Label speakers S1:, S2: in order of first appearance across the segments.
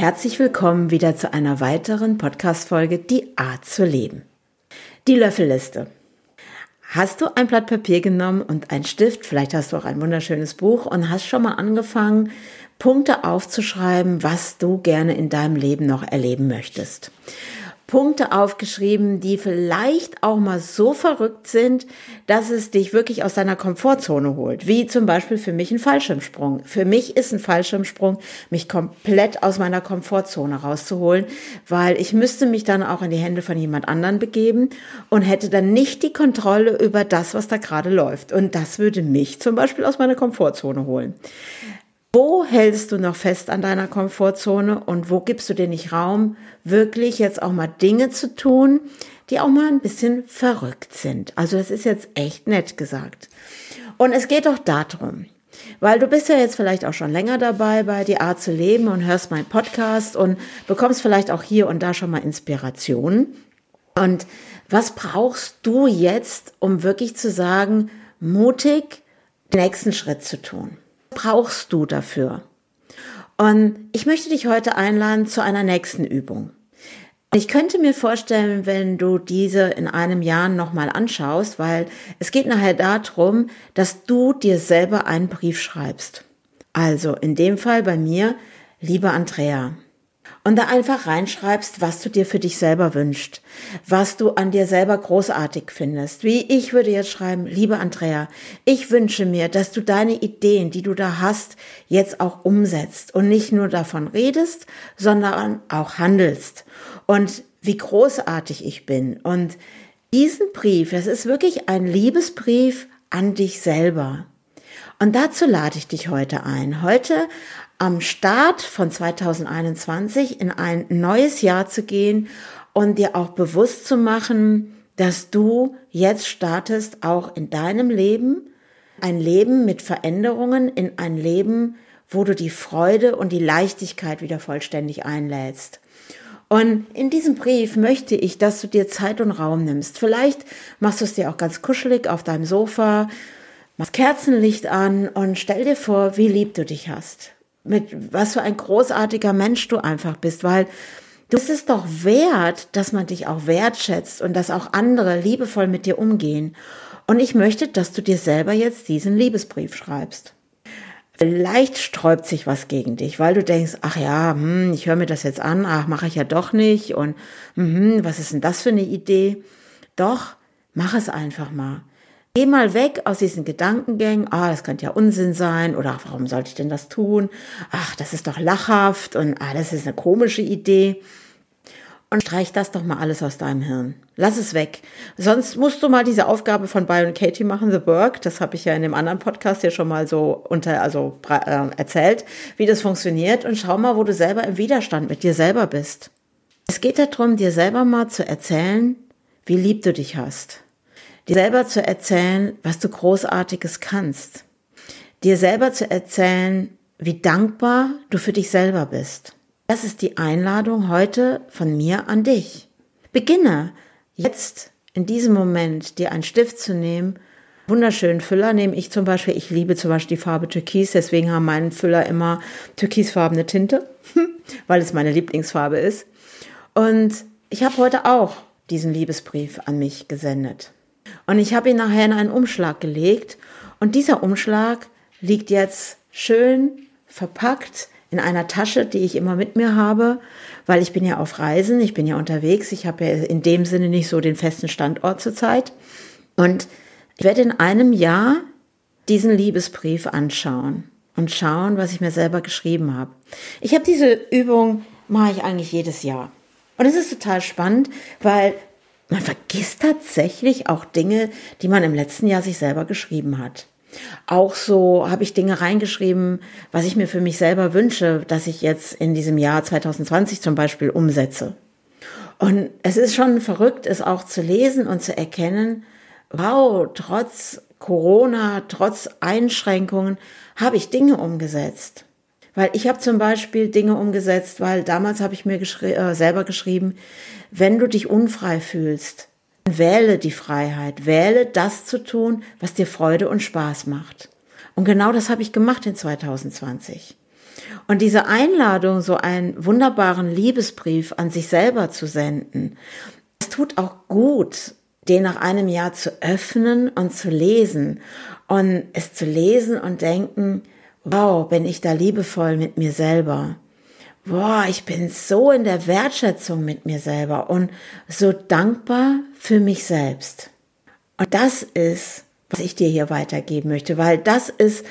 S1: Herzlich willkommen wieder zu einer weiteren Podcast-Folge Die Art zu leben. Die Löffelliste. Hast du ein Blatt Papier genommen und einen Stift, vielleicht hast du auch ein wunderschönes Buch und hast schon mal angefangen, Punkte aufzuschreiben, was du gerne in deinem Leben noch erleben möchtest. Punkte aufgeschrieben, die vielleicht auch mal so verrückt sind, dass es dich wirklich aus deiner Komfortzone holt. Wie zum Beispiel für mich ein Fallschirmsprung. Für mich ist ein Fallschirmsprung, mich komplett aus meiner Komfortzone rauszuholen, weil ich müsste mich dann auch in die Hände von jemand anderen begeben und hätte dann nicht die Kontrolle über das, was da gerade läuft. Und das würde mich zum Beispiel aus meiner Komfortzone holen. Wo hältst du noch fest an deiner Komfortzone und wo gibst du dir nicht Raum, wirklich jetzt auch mal Dinge zu tun, die auch mal ein bisschen verrückt sind? Also das ist jetzt echt nett gesagt. Und es geht doch darum, weil du bist ja jetzt vielleicht auch schon länger dabei bei Die Art zu leben und hörst meinen Podcast und bekommst vielleicht auch hier und da schon mal Inspirationen. Und was brauchst du jetzt, um wirklich zu sagen, mutig den nächsten Schritt zu tun? Brauchst du dafür? Und ich möchte dich heute einladen zu einer nächsten Übung. Ich könnte mir vorstellen, wenn du diese in einem Jahr nochmal anschaust, weil es geht nachher darum, dass du dir selber einen Brief schreibst. Also in dem Fall bei mir, liebe Andrea, und da einfach reinschreibst, was du dir für dich selber wünschst, was du an dir selber großartig findest. Wie ich würde jetzt schreiben, liebe Andrea, ich wünsche mir, dass du deine Ideen, die du da hast, jetzt auch umsetzt und nicht nur davon redest, sondern auch handelst. Und wie großartig ich bin. Und diesen Brief, das ist wirklich ein Liebesbrief an dich selber. Und dazu lade ich dich heute ein. Heute am Start von 2021 in ein neues Jahr zu gehen und dir auch bewusst zu machen, dass du jetzt startest, auch in deinem Leben, ein Leben mit Veränderungen, in ein Leben, wo du die Freude und die Leichtigkeit wieder vollständig einlädst. Und in diesem Brief möchte ich, dass du dir Zeit und Raum nimmst. Vielleicht machst du es dir auch ganz kuschelig auf deinem Sofa, machst Kerzenlicht an und stell dir vor, wie lieb du dich hast mit was für ein großartiger Mensch du einfach bist, weil du bist es doch wert, dass man dich auch wertschätzt und dass auch andere liebevoll mit dir umgehen. Und ich möchte, dass du dir selber jetzt diesen Liebesbrief schreibst. Vielleicht sträubt sich was gegen dich, weil du denkst, ach ja, hm, ich höre mir das jetzt an, ach, mache ich ja doch nicht und hm, was ist denn das für eine Idee? Doch, mach es einfach mal. Geh mal weg aus diesen Gedankengängen, ah, das könnte ja Unsinn sein oder warum sollte ich denn das tun? Ach, das ist doch lachhaft und ah, das ist eine komische Idee. Und streich das doch mal alles aus deinem Hirn. Lass es weg. Sonst musst du mal diese Aufgabe von Byron Katie machen, The Work. Das habe ich ja in dem anderen Podcast ja schon mal so unter, also äh, erzählt, wie das funktioniert. Und schau mal, wo du selber im Widerstand mit dir selber bist. Es geht darum, dir selber mal zu erzählen, wie lieb du dich hast dir selber zu erzählen, was du großartiges kannst. Dir selber zu erzählen, wie dankbar du für dich selber bist. Das ist die Einladung heute von mir an dich. Beginne jetzt in diesem Moment dir einen Stift zu nehmen. Wunderschönen Füller nehme ich zum Beispiel. Ich liebe zum Beispiel die Farbe Türkis, deswegen haben meine Füller immer türkisfarbene Tinte, weil es meine Lieblingsfarbe ist. Und ich habe heute auch diesen Liebesbrief an mich gesendet. Und ich habe ihn nachher in einen Umschlag gelegt. Und dieser Umschlag liegt jetzt schön verpackt in einer Tasche, die ich immer mit mir habe, weil ich bin ja auf Reisen, ich bin ja unterwegs, ich habe ja in dem Sinne nicht so den festen Standort zurzeit. Und ich werde in einem Jahr diesen Liebesbrief anschauen und schauen, was ich mir selber geschrieben habe. Ich habe diese Übung, mache ich eigentlich jedes Jahr. Und es ist total spannend, weil man vergisst tatsächlich auch Dinge, die man im letzten Jahr sich selber geschrieben hat. Auch so habe ich Dinge reingeschrieben, was ich mir für mich selber wünsche, dass ich jetzt in diesem Jahr 2020 zum Beispiel umsetze. Und es ist schon verrückt, es auch zu lesen und zu erkennen, wow, trotz Corona, trotz Einschränkungen habe ich Dinge umgesetzt. Weil ich habe zum Beispiel Dinge umgesetzt, weil damals habe ich mir geschri äh, selber geschrieben, wenn du dich unfrei fühlst, wähle die Freiheit, wähle das zu tun, was dir Freude und Spaß macht. Und genau das habe ich gemacht in 2020. Und diese Einladung, so einen wunderbaren Liebesbrief an sich selber zu senden, es tut auch gut, den nach einem Jahr zu öffnen und zu lesen und es zu lesen und denken, wow, bin ich da liebevoll mit mir selber. Boah, ich bin so in der Wertschätzung mit mir selber und so dankbar für mich selbst. Und das ist, was ich dir hier weitergeben möchte, weil das ist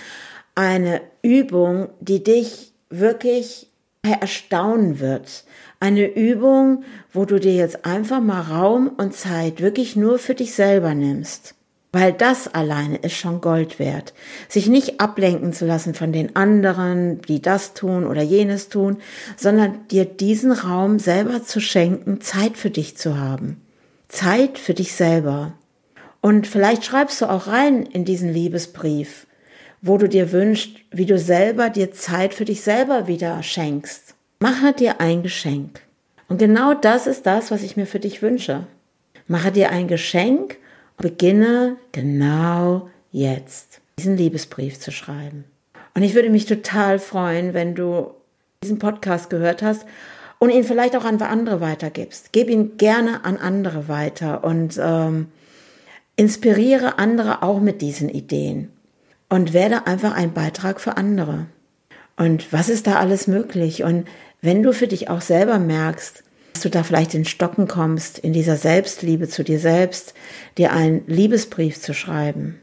S1: eine Übung, die dich wirklich erstaunen wird. Eine Übung, wo du dir jetzt einfach mal Raum und Zeit wirklich nur für dich selber nimmst. Weil das alleine ist schon Gold wert. Sich nicht ablenken zu lassen von den anderen, die das tun oder jenes tun, sondern dir diesen Raum selber zu schenken, Zeit für dich zu haben. Zeit für dich selber. Und vielleicht schreibst du auch rein in diesen Liebesbrief, wo du dir wünschst, wie du selber dir Zeit für dich selber wieder schenkst. Mache dir ein Geschenk. Und genau das ist das, was ich mir für dich wünsche. Mache dir ein Geschenk beginne genau jetzt diesen Liebesbrief zu schreiben. Und ich würde mich total freuen, wenn du diesen Podcast gehört hast und ihn vielleicht auch an andere weitergibst. Gib ihn gerne an andere weiter und ähm, inspiriere andere auch mit diesen Ideen und werde einfach ein Beitrag für andere. Und was ist da alles möglich? Und wenn du für dich auch selber merkst, du da vielleicht in Stocken kommst, in dieser Selbstliebe zu dir selbst, dir einen Liebesbrief zu schreiben.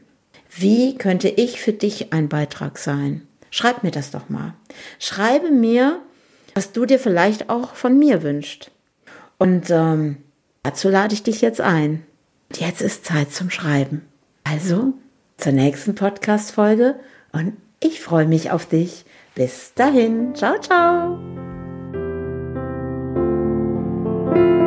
S1: Wie könnte ich für dich ein Beitrag sein? Schreib mir das doch mal. Schreibe mir, was du dir vielleicht auch von mir wünschst. Und ähm, dazu lade ich dich jetzt ein. Jetzt ist Zeit zum Schreiben. Also zur nächsten Podcast-Folge und ich freue mich auf dich. Bis dahin. Ciao, ciao. Thank you.